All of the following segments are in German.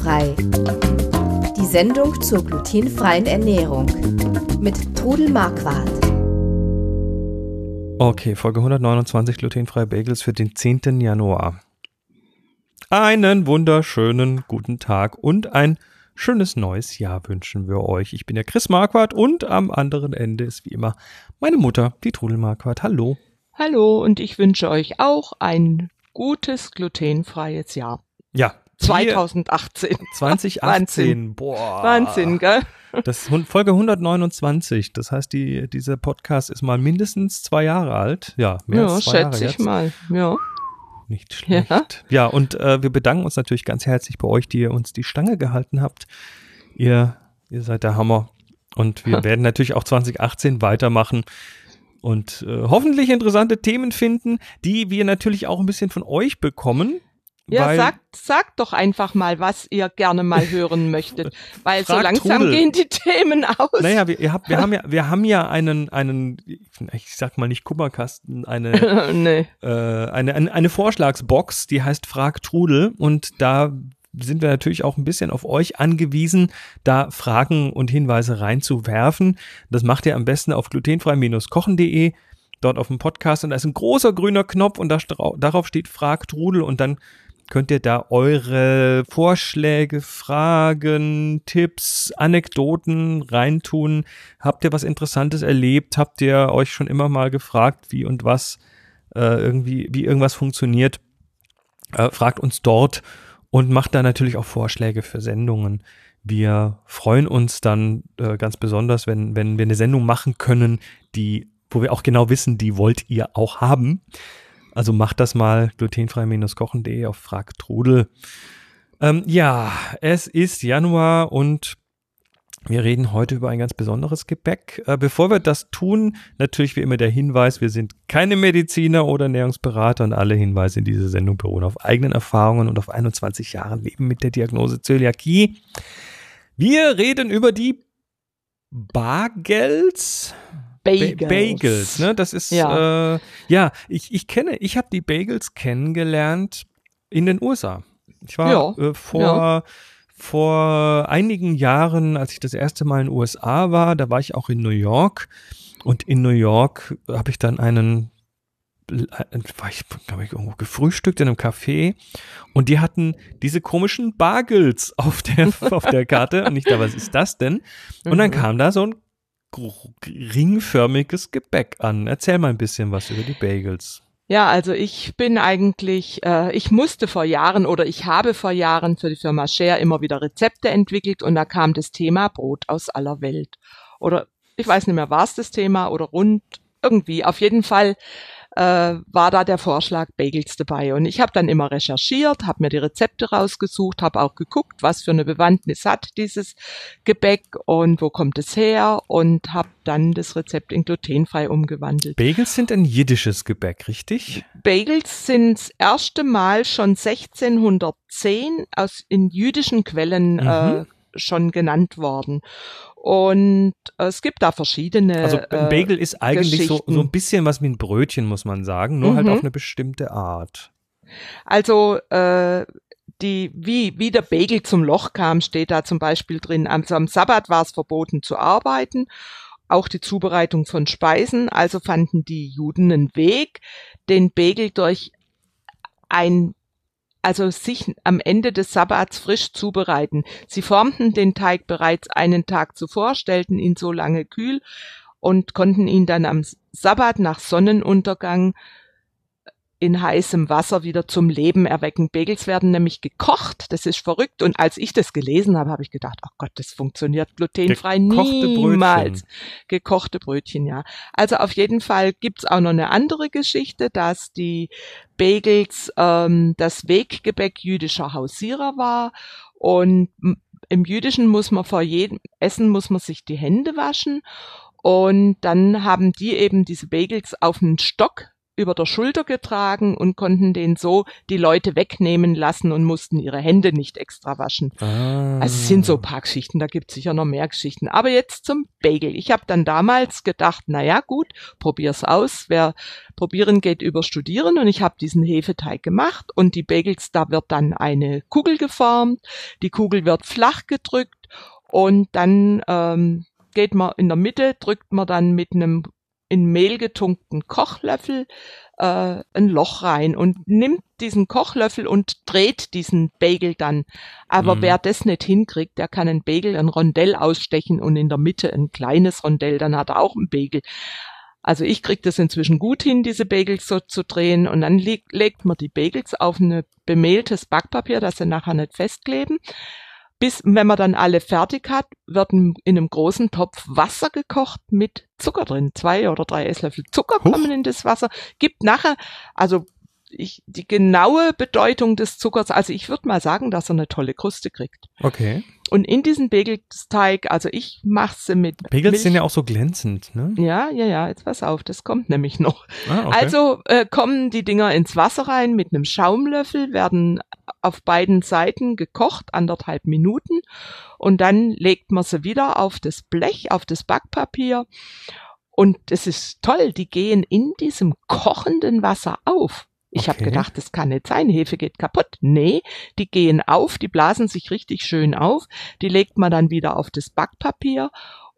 Glutenfrei. Die Sendung zur glutenfreien Ernährung mit Trudel Marquardt. Okay, Folge 129 glutenfreie Bagels für den 10. Januar. Einen wunderschönen guten Tag und ein schönes neues Jahr wünschen wir euch. Ich bin der Chris Marquardt und am anderen Ende ist wie immer meine Mutter, die Trudel Marquardt. Hallo. Hallo und ich wünsche euch auch ein gutes glutenfreies Jahr. Ja. 2018. 2018. Wahnsinn. Boah. Wahnsinn, gell? Das ist Folge 129. Das heißt, die, dieser Podcast ist mal mindestens zwei Jahre alt. Ja, mehr Ja, als zwei Jahre schätze ich jetzt. mal. Ja. Nicht schlecht. Ja, Ja. und äh, wir bedanken uns natürlich ganz herzlich bei euch, die ihr uns die Stange gehalten habt. Ihr, ihr seid der Hammer. Und wir werden natürlich auch 2018 weitermachen und äh, hoffentlich interessante Themen finden, die wir natürlich auch ein bisschen von euch bekommen. Ja, weil, sagt, sagt doch einfach mal, was ihr gerne mal hören möchtet. Weil so langsam Trudel. gehen die Themen aus. Naja, wir, ihr habt, wir haben ja, wir haben ja einen, einen, ich sag mal nicht Kummerkasten, eine, nee. äh, eine, eine, eine Vorschlagsbox, die heißt Frag Trudel und da sind wir natürlich auch ein bisschen auf euch angewiesen, da Fragen und Hinweise reinzuwerfen. Das macht ihr am besten auf glutenfrei-kochen.de, dort auf dem Podcast und da ist ein großer grüner Knopf und da, darauf steht Frag Trudel und dann könnt ihr da eure Vorschläge, Fragen, Tipps, Anekdoten reintun. Habt ihr was Interessantes erlebt? Habt ihr euch schon immer mal gefragt, wie und was äh, irgendwie, wie irgendwas funktioniert? Äh, fragt uns dort und macht da natürlich auch Vorschläge für Sendungen. Wir freuen uns dann äh, ganz besonders, wenn, wenn wir eine Sendung machen können, die, wo wir auch genau wissen, die wollt ihr auch haben. Also macht das mal glutenfrei-kochen.de auf Frag Trudel. Ähm, ja, es ist Januar und wir reden heute über ein ganz besonderes Gebäck. Äh, bevor wir das tun, natürlich wie immer der Hinweis, wir sind keine Mediziner oder Ernährungsberater und alle Hinweise in dieser Sendung beruhen auf eigenen Erfahrungen und auf 21 Jahren Leben mit der Diagnose Zöliakie. Wir reden über die Bagels. Bagels. Ba Bagels, ne? Das ist ja, äh, ja ich, ich kenne, ich habe die Bagels kennengelernt in den USA. Ich war Ja, äh, vor ja. vor einigen Jahren, als ich das erste Mal in den USA war, da war ich auch in New York und in New York habe ich dann einen äh, war ich, glaube ich, irgendwo gefrühstückt in einem Café und die hatten diese komischen Bagels auf der, auf der Karte und ich dachte, was ist das denn? Und dann Mhm. kam da so ein ringförmiges Gebäck an. Erzähl mal ein bisschen was über die Bagels. Ja, also ich bin eigentlich, äh, ich musste vor Jahren oder ich habe vor Jahren für die Firma Share immer wieder Rezepte entwickelt und da kam das Thema Brot aus aller Welt. Oder ich weiß nicht mehr, war es das Thema oder rund irgendwie. Auf jeden Fall äh, war da der Vorschlag Bagels dabei. Und ich habe dann immer recherchiert, habe mir die Rezepte rausgesucht, habe auch geguckt, was für eine Bewandtnis hat dieses Gebäck und wo kommt es her und habe dann das Rezept in glutenfrei umgewandelt. Bagels sind ein jiddisches Gebäck, richtig? Bagels sind das erste Mal schon 1610 aus in jüdischen Quellen äh, schon genannt worden. Und äh, es gibt da verschiedene. Also ein äh, Bagel ist eigentlich so, so ein bisschen was wie ein Brötchen, muss man sagen, nur halt Mhm. auf eine bestimmte Art. Also äh, die, wie, wie der Bagel zum Loch kam, steht da zum Beispiel drin. Also am Sabbat war es verboten zu arbeiten, auch die Zubereitung von Speisen. Also fanden die Juden einen Weg, den Bagel durch ein also sich am Ende des Sabbats frisch zubereiten. Sie formten den Teig bereits einen Tag zuvor, stellten ihn so lange kühl und konnten ihn dann am Sabbat nach Sonnenuntergang in heißem Wasser wieder zum Leben erwecken. Bagels werden nämlich gekocht, das ist verrückt. Und als ich das gelesen habe, habe ich gedacht, oh Gott, das funktioniert glutenfrei Gekochte niemals. Brötchen. Gekochte Brötchen, ja. Also auf jeden Fall gibt's auch noch eine andere Geschichte, dass die Bagels ähm, das Weggebäck jüdischer Hausierer war. Und im Jüdischen muss man vor jedem Essen muss man sich die Hände waschen. Und dann haben die eben diese Bagels auf einen Stock über der Schulter getragen und konnten den so die Leute wegnehmen lassen und mussten ihre Hände nicht extra waschen. Ah. Also es sind so ein paar Geschichten, da gibt es sicher noch mehr Geschichten. Aber jetzt zum Bagel. Ich habe dann damals gedacht, na ja, gut, probier's aus. Wer probieren geht über studieren und ich habe diesen Hefeteig gemacht und die Bagels, da wird dann eine Kugel geformt, die Kugel wird flach gedrückt und dann ähm, geht man in der Mitte, drückt man dann mit einem in Mehl getunkten Kochlöffel äh, ein Loch rein und nimmt diesen Kochlöffel und dreht diesen Bagel dann. Aber mhm. wer das nicht hinkriegt, der kann einen Bagel, ein Rondell ausstechen und in der Mitte ein kleines Rondell, dann hat er auch einen Bagel. Also ich krieg das inzwischen gut hin, diese Bagels so zu drehen und dann legt, legt man die Bagels auf ein bemehltes Backpapier, dass sie nachher nicht festkleben bis, wenn man dann alle fertig hat, wird in einem großen Topf Wasser gekocht mit Zucker drin. Zwei oder drei Esslöffel Zucker Huch. kommen in das Wasser. Gibt nachher, also ich, die genaue Bedeutung des Zuckers, also ich würde mal sagen, dass er eine tolle Kruste kriegt. Okay. Und in diesen Bagelsteig, also ich mache sie mit. Bagels Milch. sind ja auch so glänzend, ne? Ja, ja, ja, jetzt pass auf, das kommt nämlich noch. Ah, okay. Also äh, kommen die Dinger ins Wasser rein mit einem Schaumlöffel, werden auf beiden Seiten gekocht, anderthalb Minuten. Und dann legt man sie wieder auf das Blech, auf das Backpapier. Und es ist toll, die gehen in diesem kochenden Wasser auf. Ich okay. habe gedacht, das kann nicht sein, Hefe geht kaputt. Nee, die gehen auf, die blasen sich richtig schön auf, die legt man dann wieder auf das Backpapier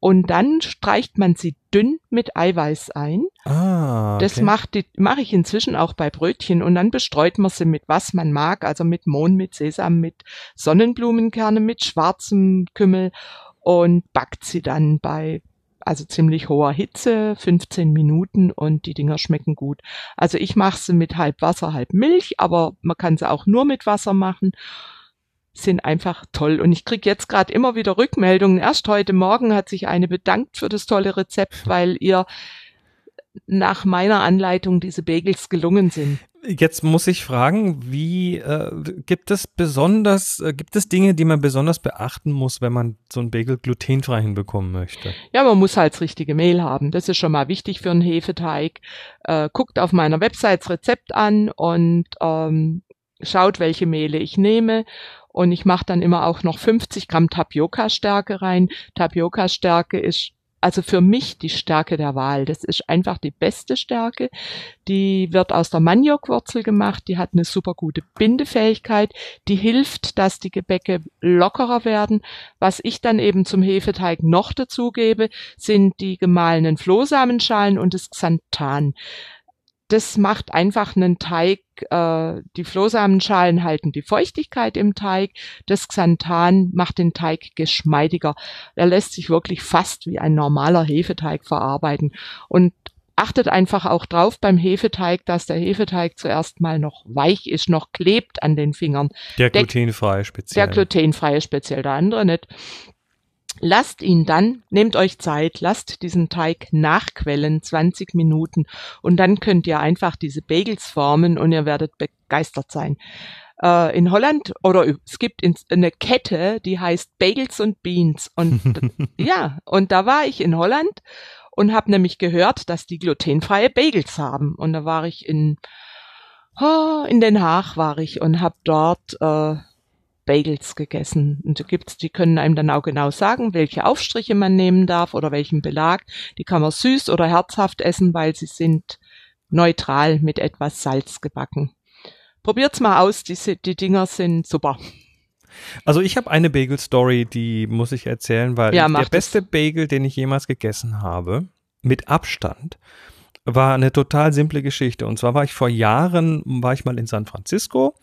und dann streicht man sie dünn mit Eiweiß ein. Ah, okay. Das mache mach ich inzwischen auch bei Brötchen und dann bestreut man sie mit was man mag, also mit Mohn, mit Sesam, mit Sonnenblumenkerne, mit schwarzem Kümmel und backt sie dann bei also ziemlich hoher Hitze, 15 Minuten und die Dinger schmecken gut. Also ich mache sie mit halb Wasser, halb Milch, aber man kann sie auch nur mit Wasser machen. Sind einfach toll. Und ich krieg jetzt gerade immer wieder Rückmeldungen. Erst heute Morgen hat sich eine bedankt für das tolle Rezept, weil ihr nach meiner Anleitung diese Bagels gelungen sind. Jetzt muss ich fragen, wie äh, gibt es besonders, äh, gibt es Dinge, die man besonders beachten muss, wenn man so ein Bagel glutenfrei hinbekommen möchte? Ja, man muss halt das richtige Mehl haben. Das ist schon mal wichtig für einen Hefeteig. Äh, guckt auf meiner Website das Rezept an und ähm, schaut, welche Mehle ich nehme. Und ich mache dann immer auch noch 50 Gramm Tapioca-Stärke rein. Tapioca-Stärke ist also für mich die Stärke der Wahl. Das ist einfach die beste Stärke. Die wird aus der Maniokwurzel gemacht. Die hat eine super gute Bindefähigkeit. Die hilft, dass die Gebäcke lockerer werden. Was ich dann eben zum Hefeteig noch dazugebe, sind die gemahlenen Flohsamenschalen und das Xanthan das macht einfach einen Teig, äh, die Flohsamenschalen halten die Feuchtigkeit im Teig, das Xanthan macht den Teig geschmeidiger. Er lässt sich wirklich fast wie ein normaler Hefeteig verarbeiten. Und achtet einfach auch drauf beim Hefeteig, dass der Hefeteig zuerst mal noch weich ist, noch klebt an den Fingern. Der glutenfreie speziell. Der glutenfreie speziell, der andere nicht. Lasst ihn dann, nehmt euch Zeit, lasst diesen Teig nachquellen, 20 Minuten, und dann könnt ihr einfach diese Bagels formen und ihr werdet begeistert sein. Äh, in Holland, oder es gibt eine Kette, die heißt Bagels und Beans. Und ja, und da war ich in Holland und habe nämlich gehört, dass die glutenfreie Bagels haben. Und da war ich in, oh, in Den Haag war ich und habe dort äh, Bagels gegessen. Und da gibt's, die können einem dann auch genau sagen, welche Aufstriche man nehmen darf oder welchen Belag. Die kann man süß oder herzhaft essen, weil sie sind neutral mit etwas Salz gebacken. Probiert's mal aus, die, die Dinger sind super. Also ich habe eine Bagel-Story, die muss ich erzählen, weil ja, der beste das. Bagel, den ich jemals gegessen habe, mit Abstand, war eine total simple Geschichte. Und zwar war ich vor Jahren, war ich mal in San Francisco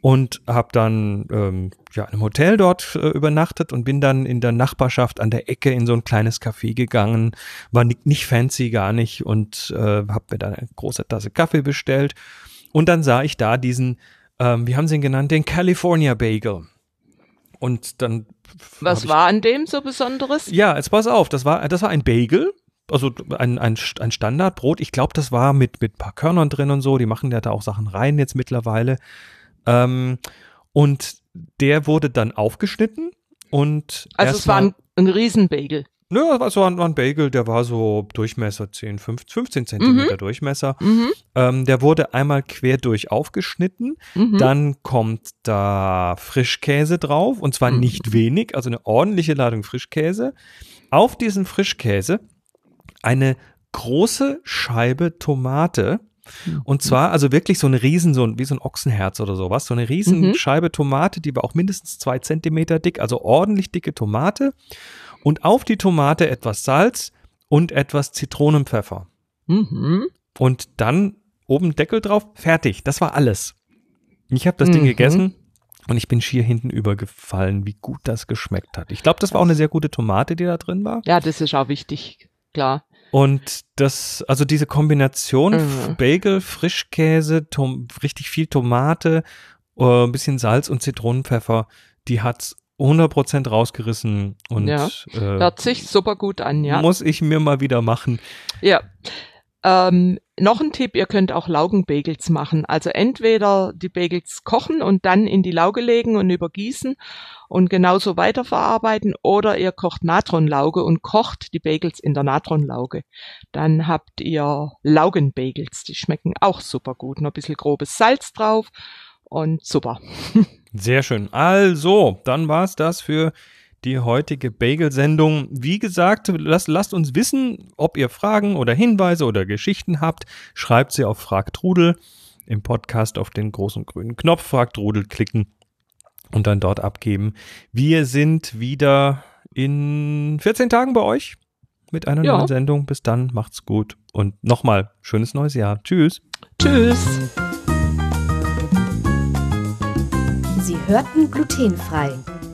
und habe dann ähm, ja in einem Hotel dort äh, übernachtet und bin dann in der Nachbarschaft an der Ecke in so ein kleines Café gegangen, war nicht, nicht fancy gar nicht und äh, habe mir dann eine große Tasse Kaffee bestellt und dann sah ich da diesen, ähm, wie haben sie ihn genannt, den California Bagel. Und dann was war an dem so Besonderes? Ja, jetzt pass auf, das war das war ein Bagel also ein, ein, ein Standardbrot. Ich glaube, das war mit, mit paar Körnern drin und so. Die machen ja da auch Sachen rein jetzt mittlerweile. Ähm, und der wurde dann aufgeschnitten und also es war ein, ein Riesenbagel. Nö, das war ein, war ein Bagel, der war so Durchmesser 10, 15, 15 Zentimeter Mhm. Durchmesser. Mhm. Ähm, der wurde einmal quer durch aufgeschnitten. Mhm. Dann kommt da Frischkäse drauf und zwar Mhm. nicht wenig, also eine ordentliche Ladung Frischkäse. Auf diesen Frischkäse eine große Scheibe Tomate. Und zwar also wirklich so eine riesen, so ein, wie so ein Ochsenherz oder sowas, so eine riesen Mhm. Scheibe Tomate, die war auch mindestens zwei Zentimeter dick, also ordentlich dicke Tomate. Und auf die Tomate etwas Salz und etwas Zitronenpfeffer. Mhm. Und dann oben Deckel drauf, fertig. Das war alles. Ich habe das Ding Mhm. gegessen und ich bin schier hinten übergefallen, wie gut das geschmeckt hat. Ich glaube, das war auch eine sehr gute Tomate, die da drin war. Ja, das ist auch wichtig, klar. Und das, also diese Kombination Mhm. Bagel, Frischkäse, Tom, richtig viel Tomate, äh, ein bisschen Salz und Zitronenpfeffer, die hat's 100% rausgerissen und Ja. äh, Hört sich super gut an, ja. muss ich mir mal wieder machen. Ja. Ähm, noch ein Tipp, ihr könnt auch Laugenbagels machen. Also entweder die Bagels kochen und dann in die Lauge legen und übergießen und genauso weiterverarbeiten oder ihr kocht Natronlauge und kocht die Bagels in der Natronlauge. Dann habt ihr Laugenbagels, die schmecken auch super gut. Noch ein bisschen grobes Salz drauf und super. Sehr schön. Also, dann war's das für die heutige Bagel-Sendung. Wie gesagt, lasst, lasst uns wissen, ob ihr Fragen oder Hinweise oder Geschichten habt. Schreibt sie auf Frag Trudel im Podcast auf den großen grünen Knopf Frag Trudel klicken und dann dort abgeben. Wir sind wieder in 14 Tagen bei euch mit einer Ja. neuen Sendung. Bis dann, macht's gut und nochmal schönes neues Jahr. Tschüss. Tschüss. Sie hörten glutenfrei.